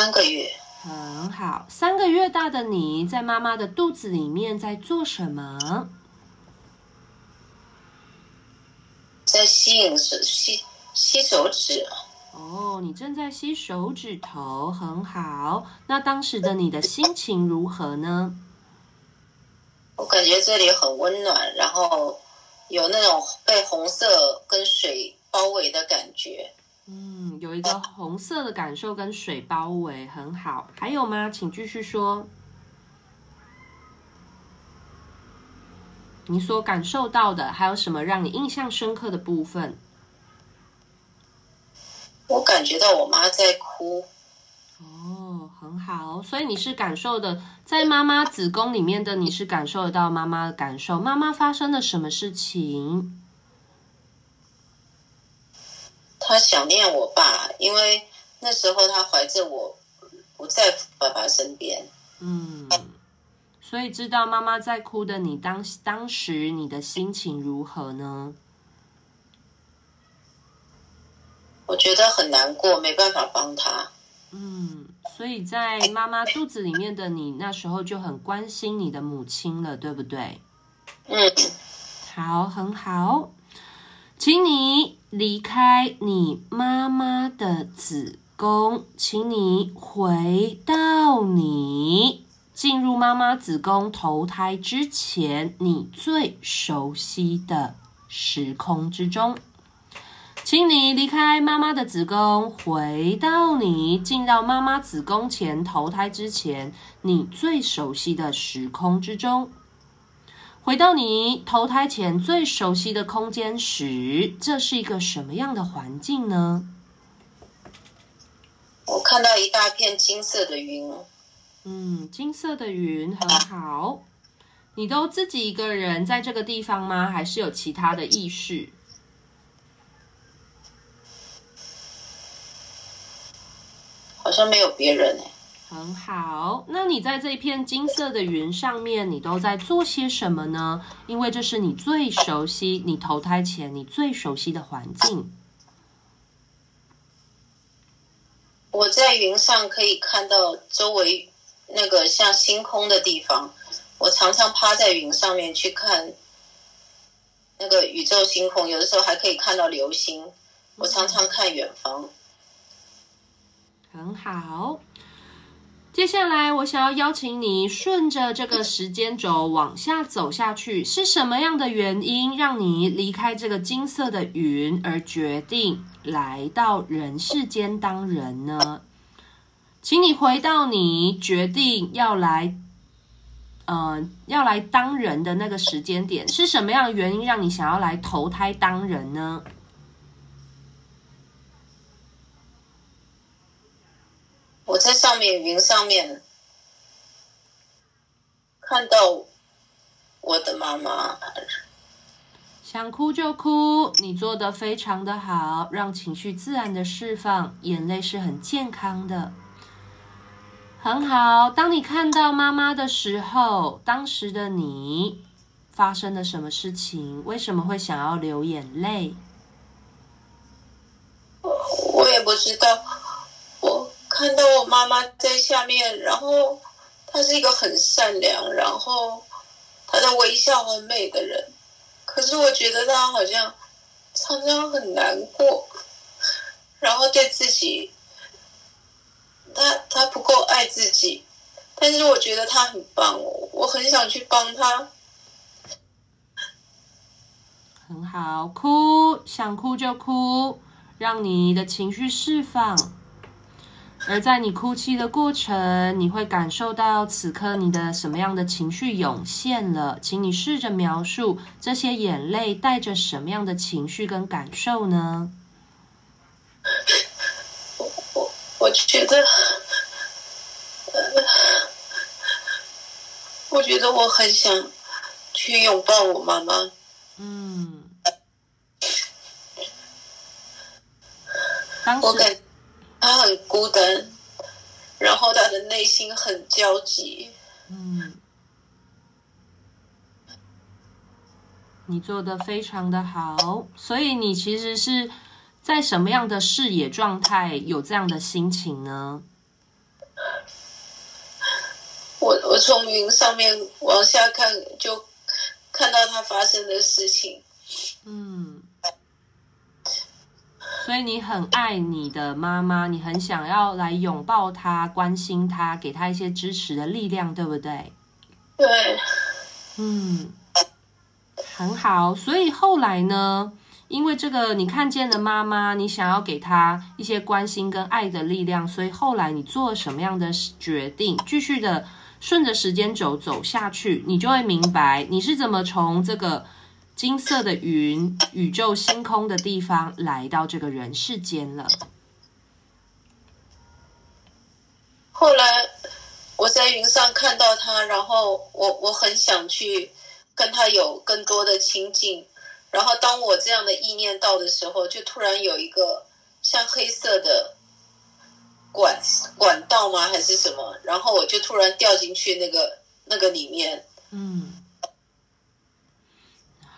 三个月。很好，三个月大的你在妈妈的肚子里面在做什么？在吸引手吸吸手指。哦，你正在吸手指头，很好。那当时的你的心情如何呢？我感觉这里很温暖，然后有那种被红色跟水包围的感觉。嗯，有一个红色的感受跟水包围，很好。还有吗？请继续说。你所感受到的还有什么让你印象深刻的部分？我感觉到我妈在哭。哦，很好。所以你是感受的，在妈妈子宫里面的你是感受得到妈妈的感受。妈妈发生了什么事情？她想念我爸，因为那时候他怀着我，不在爸爸身边。嗯。所以知道妈妈在哭的你当当时你的心情如何呢？我觉得很难过，没办法帮他。嗯，所以在妈妈肚子里面的你那时候就很关心你的母亲了，对不对？嗯，好，很好，请你离开你妈妈的子宫，请你回到你。进入妈妈子宫投胎之前，你最熟悉的时空之中，请你离开妈妈的子宫，回到你进到妈妈子宫前投胎之前，你最熟悉的时空之中，回到你投胎前最熟悉的空间时，这是一个什么样的环境呢？我看到一大片金色的云。嗯，金色的云很好。你都自己一个人在这个地方吗？还是有其他的意识？好像没有别人哎。很好，那你在这片金色的云上面，你都在做些什么呢？因为这是你最熟悉，你投胎前你最熟悉的环境。我在云上可以看到周围。那个像星空的地方，我常常趴在云上面去看那个宇宙星空，有的时候还可以看到流星。我常常看远方。很好，接下来我想要邀请你顺着这个时间轴往下走下去，是什么样的原因让你离开这个金色的云，而决定来到人世间当人呢？请你回到你决定要来，呃，要来当人的那个时间点，是什么样的原因让你想要来投胎当人呢？在上面云上面看到我的妈妈，想哭就哭，你做的非常的好，让情绪自然的释放，眼泪是很健康的。很好。当你看到妈妈的时候，当时的你发生了什么事情？为什么会想要流眼泪？我也不知道。看到我妈妈在下面，然后她是一个很善良，然后她的微笑很美的人。可是我觉得她好像常常很难过，然后对自己。他他不够爱自己，但是我觉得他很棒哦，我很想去帮他。很好，哭，想哭就哭，让你的情绪释放。而在你哭泣的过程，你会感受到此刻你的什么样的情绪涌现了？请你试着描述这些眼泪带着什么样的情绪跟感受呢？我我觉得，呃，我觉得我很想去拥抱我妈妈。嗯，我感觉她很孤单，然后他的内心很焦急。嗯，你做的非常的好，所以你其实是。在什么样的视野状态有这样的心情呢？我我从云上面往下看，就看到他发生的事情。嗯，所以你很爱你的妈妈，你很想要来拥抱她、关心她，给她一些支持的力量，对不对？对。嗯，很好。所以后来呢？因为这个，你看见了妈妈，你想要给她一些关心跟爱的力量，所以后来你做了什么样的决定？继续的顺着时间轴走下去，你就会明白你是怎么从这个金色的云、宇宙星空的地方来到这个人世间了。后来我在云上看到他，然后我我很想去跟他有更多的亲近。然后当我这样的意念到的时候，就突然有一个像黑色的管管道吗？还是什么？然后我就突然掉进去那个那个里面。嗯，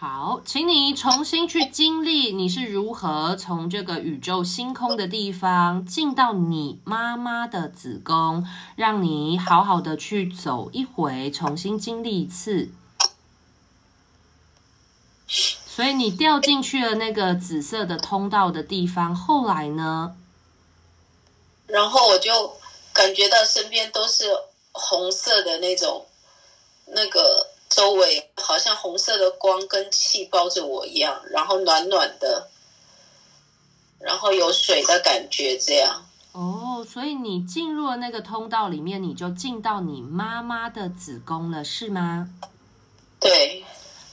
好，请你重新去经历你是如何从这个宇宙星空的地方进到你妈妈的子宫，让你好好的去走一回，重新经历一次。所以你掉进去了那个紫色的通道的地方，后来呢？然后我就感觉到身边都是红色的那种，那个周围好像红色的光跟气包着我一样，然后暖暖的，然后有水的感觉，这样。哦，所以你进入了那个通道里面，你就进到你妈妈的子宫了，是吗？对。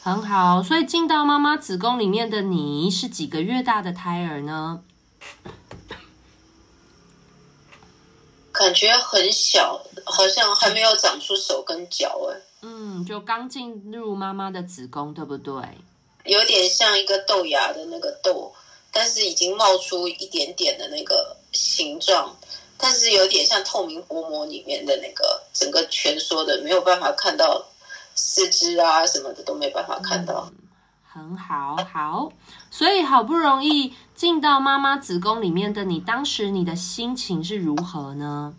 很好，所以进到妈妈子宫里面的你是几个月大的胎儿呢？感觉很小，好像还没有长出手跟脚哎。嗯，就刚进入妈妈的子宫，对不对？有点像一个豆芽的那个豆，但是已经冒出一点点的那个形状，但是有点像透明薄膜里面的那个整个蜷缩的，没有办法看到。四肢啊，什么的都没办法看到。嗯，很好，好，所以好不容易进到妈妈子宫里面的你，当时你的心情是如何呢？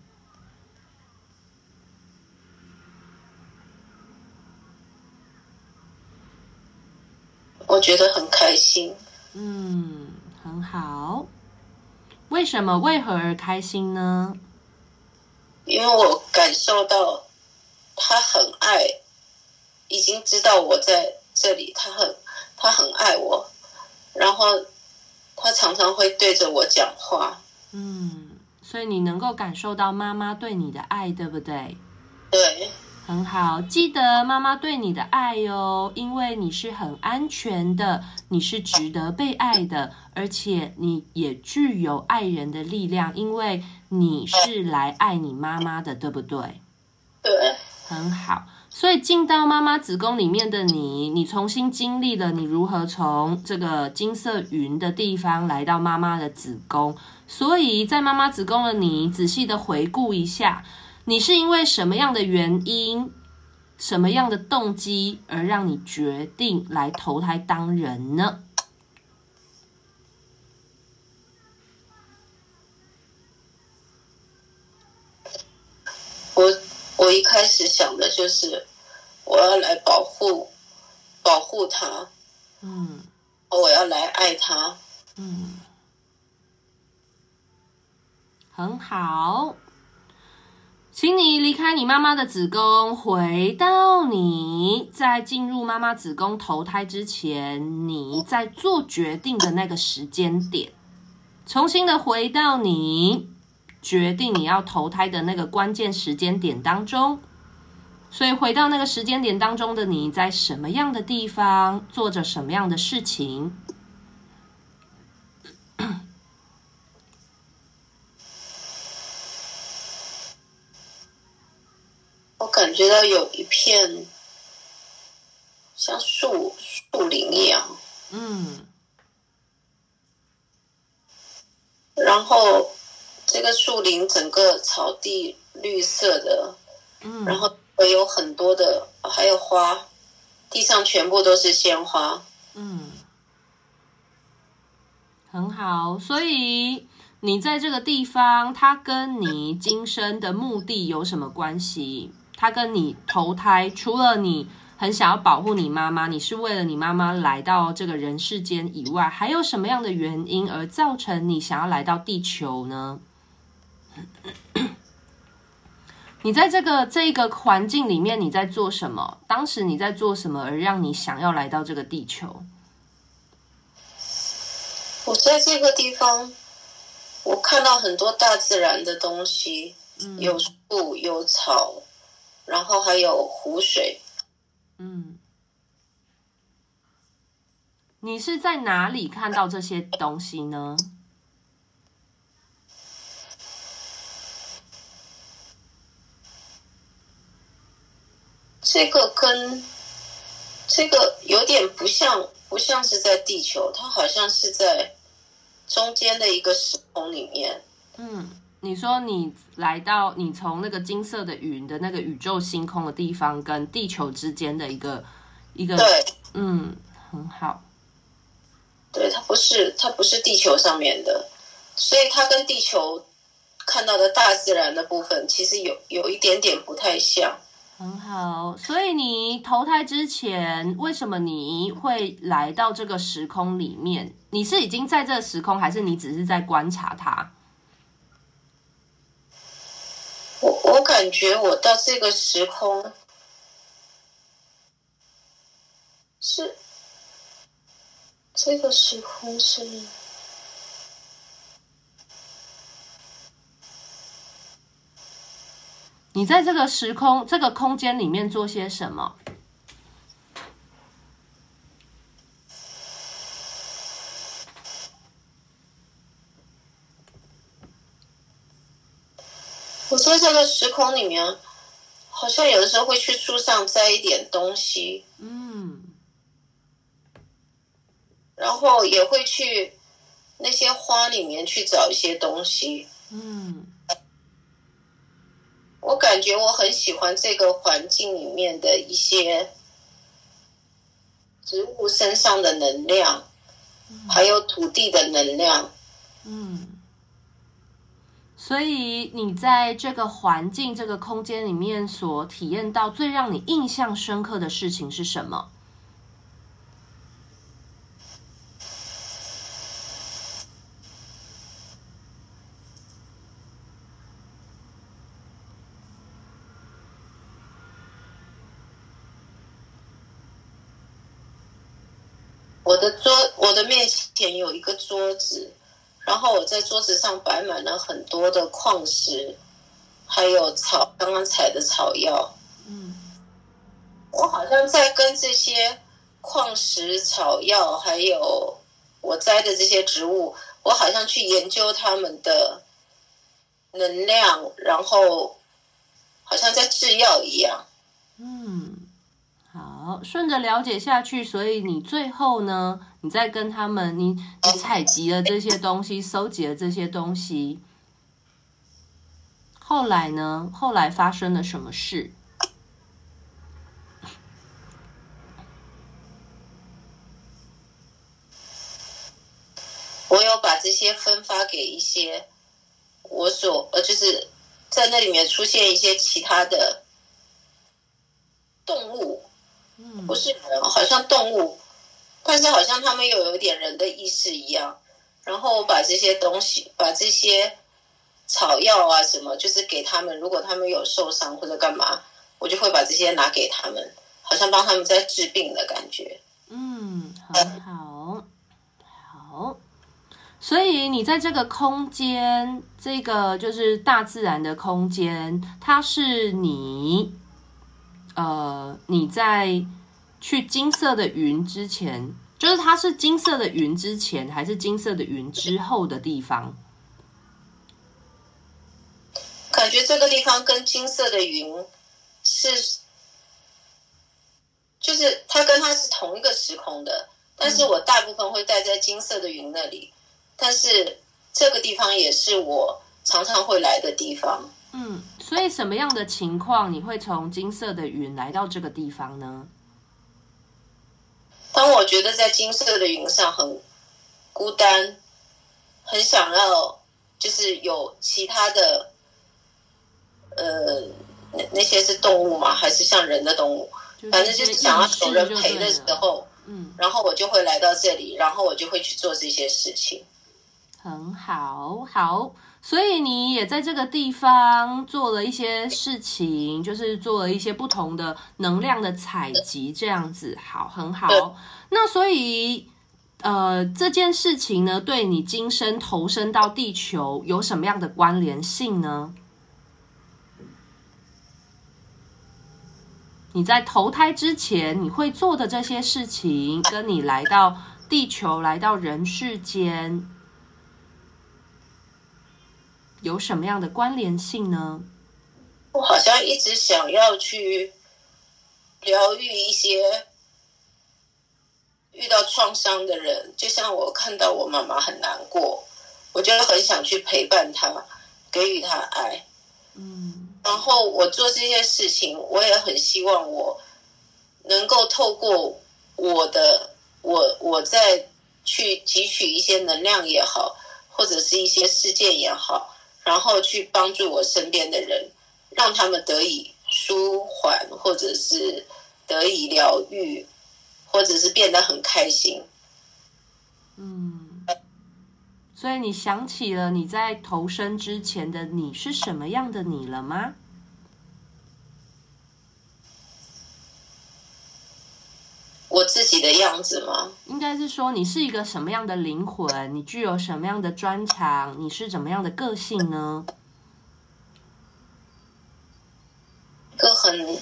我觉得很开心。嗯，很好。为什么？为何而开心呢？因为我感受到他很爱。已经知道我在这里，他很他很爱我，然后他常常会对着我讲话。嗯，所以你能够感受到妈妈对你的爱，对不对？对，很好，记得妈妈对你的爱哟，因为你是很安全的，你是值得被爱的，而且你也具有爱人的力量，因为你是来爱你妈妈的，对不对？对，很好。所以进到妈妈子宫里面的你，你重新经历了你如何从这个金色云的地方来到妈妈的子宫。所以在妈妈子宫的你，仔细的回顾一下，你是因为什么样的原因、什么样的动机而让你决定来投胎当人呢？我。我一开始想的就是，我要来保护，保护他，嗯，我要来爱他，嗯，很好，请你离开你妈妈的子宫，回到你在进入妈妈子宫投胎之前，你在做决定的那个时间点，重新的回到你。决定你要投胎的那个关键时间点当中，所以回到那个时间点当中的你在什么样的地方做着什么样的事情？感觉到有一片像树树林一样，嗯，然后。这个树林整个草地绿色的，嗯，然后会有很多的，还有花，地上全部都是鲜花，嗯，很好。所以你在这个地方，它跟你今生的目的有什么关系？他跟你投胎，除了你很想要保护你妈妈，你是为了你妈妈来到这个人世间以外，还有什么样的原因而造成你想要来到地球呢？你在这个这个环境里面，你在做什么？当时你在做什么，而让你想要来到这个地球？我在这个地方，我看到很多大自然的东西，嗯、有树有草，然后还有湖水。嗯，你是在哪里看到这些东西呢？这个跟这个有点不像，不像是在地球，它好像是在中间的一个时空里面。嗯。你说你来到你从那个金色的云的那个宇宙星空的地方，跟地球之间的一个一个，对，嗯，很好。对，它不是它不是地球上面的，所以它跟地球看到的大自然的部分其实有有一点点不太像。很好，所以你投胎之前，为什么你会来到这个时空里面？你是已经在这个时空，还是你只是在观察它？我我感觉我到这个时空是这个时空是，你在这个时空这个空间里面做些什么？在这个时空里面，好像有的时候会去树上摘一点东西，嗯，然后也会去那些花里面去找一些东西，嗯，我感觉我很喜欢这个环境里面的一些植物身上的能量，还有土地的能量，嗯。所以你在这个环境、这个空间里面所体验到最让你印象深刻的事情是什么？我的桌，我的面前有一个桌子。然后我在桌子上摆满了很多的矿石，还有草，刚刚采的草药。嗯，我好像在跟这些矿石、草药，还有我摘的这些植物，我好像去研究它们的能量，然后好像在制药一样。嗯，好，顺着了解下去，所以你最后呢？你在跟他们，你你采集了这些东西，收集了这些东西，后来呢？后来发生了什么事？我有把这些分发给一些我所呃，就是在那里面出现一些其他的动物，嗯，不是人，好像动物。但是好像他们又有点人的意识一样，然后我把这些东西，把这些草药啊什么，就是给他们。如果他们有受伤或者干嘛，我就会把这些拿给他们，好像帮他们在治病的感觉。嗯，很好，好。所以你在这个空间，这个就是大自然的空间，它是你，呃，你在。去金色的云之前，就是它是金色的云之前，还是金色的云之后的地方？感觉这个地方跟金色的云是，就是它跟它是同一个时空的，但是我大部分会待在金色的云那里，但是这个地方也是我常常会来的地方。嗯，所以什么样的情况你会从金色的云来到这个地方呢？当我觉得在金色的云上很孤单，很想要，就是有其他的，呃，那那些是动物吗？还是像人的动物？反正就是想要有人陪的时候，嗯，然后我就会来到这里，然后我就会去做这些事情。很好，好，所以你也在这个地方做了一些事情，就是做了一些不同的能量的采集，这样子，好，很好。那所以，呃，这件事情呢，对你今生投身到地球有什么样的关联性呢？你在投胎之前，你会做的这些事情，跟你来到地球、来到人世间。有什么样的关联性呢？我好像一直想要去疗愈一些遇到创伤的人，就像我看到我妈妈很难过，我就很想去陪伴她，给予她爱。嗯，然后我做这些事情，我也很希望我能够透过我的我我在去汲取一些能量也好，或者是一些事件也好。然后去帮助我身边的人，让他们得以舒缓，或者是得以疗愈，或者是变得很开心。嗯，所以你想起了你在投生之前的你是什么样的你了吗？我自己的样子吗？应该是说你是一个什么样的灵魂？你具有什么样的专长？你是怎么样的个性呢？一个很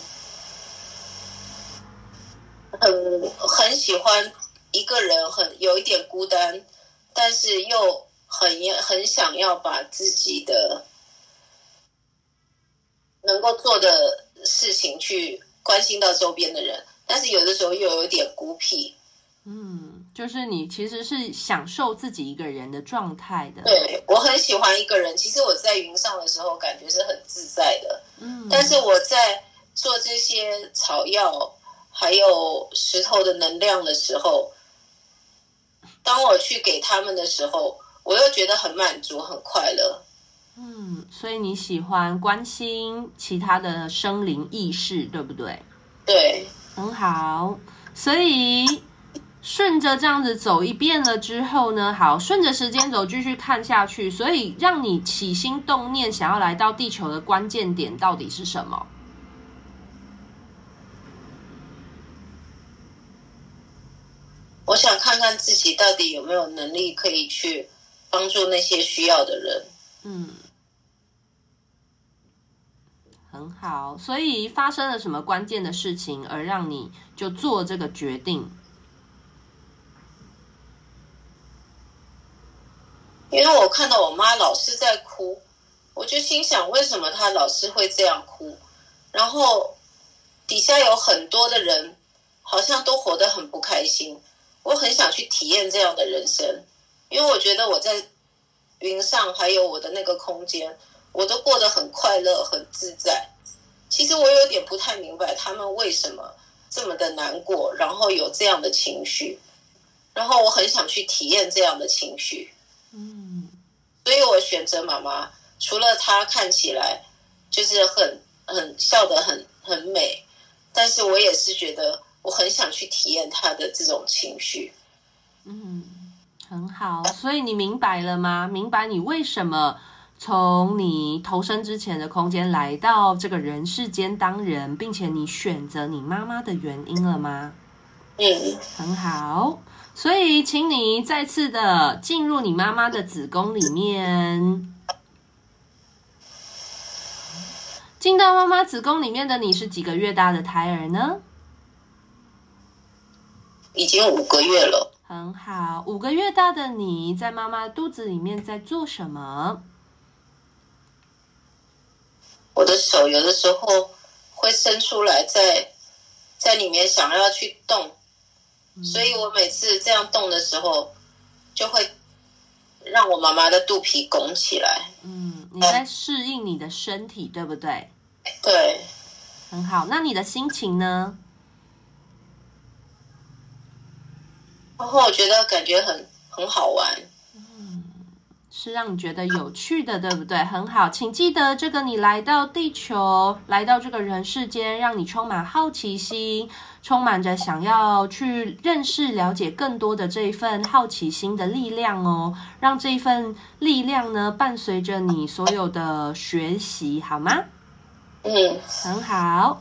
很很喜欢一个人，很有一点孤单，但是又很很想要把自己的能够做的事情去关心到周边的人。但是有的时候又有点孤僻，嗯，就是你其实是享受自己一个人的状态的。对，我很喜欢一个人。其实我在云上的时候感觉是很自在的，嗯。但是我在做这些草药还有石头的能量的时候，当我去给他们的时候，我又觉得很满足、很快乐。嗯，所以你喜欢关心其他的生灵意识，对不对？对。很好，所以顺着这样子走一遍了之后呢，好，顺着时间走继续看下去。所以让你起心动念想要来到地球的关键点到底是什么？我想看看自己到底有没有能力可以去帮助那些需要的人。嗯。很好，所以发生了什么关键的事情，而让你就做这个决定？因为我看到我妈老是在哭，我就心想，为什么她老是会这样哭？然后底下有很多的人，好像都活得很不开心。我很想去体验这样的人生，因为我觉得我在云上还有我的那个空间。我都过得很快乐，很自在。其实我有点不太明白他们为什么这么的难过，然后有这样的情绪，然后我很想去体验这样的情绪。嗯，所以我选择妈妈。除了她看起来就是很很笑得很很美，但是我也是觉得我很想去体验她的这种情绪。嗯，很好。所以你明白了吗？明白你为什么？从你投生之前的空间来到这个人世间当人，并且你选择你妈妈的原因了吗？嗯，很好。所以，请你再次的进入你妈妈的子宫里面。进到妈妈子宫里面的你是几个月大的胎儿呢？已经五个月了。很好，五个月大的你在妈妈肚子里面在做什么？我的手有的时候会伸出来在，在在里面想要去动，所以我每次这样动的时候，就会让我妈妈的肚皮拱起来。嗯，你在适应你的身体，对不对？对，很好。那你的心情呢？然后我觉得感觉很很好玩。嗯，是让你觉得有趣的，对不对？很好，请记得这个，你来到地球，来到这个人世间，让你充满好奇心，充满着想要去认识、了解更多的这一份好奇心的力量哦。让这一份力量呢，伴随着你所有的学习，好吗？嗯，很好。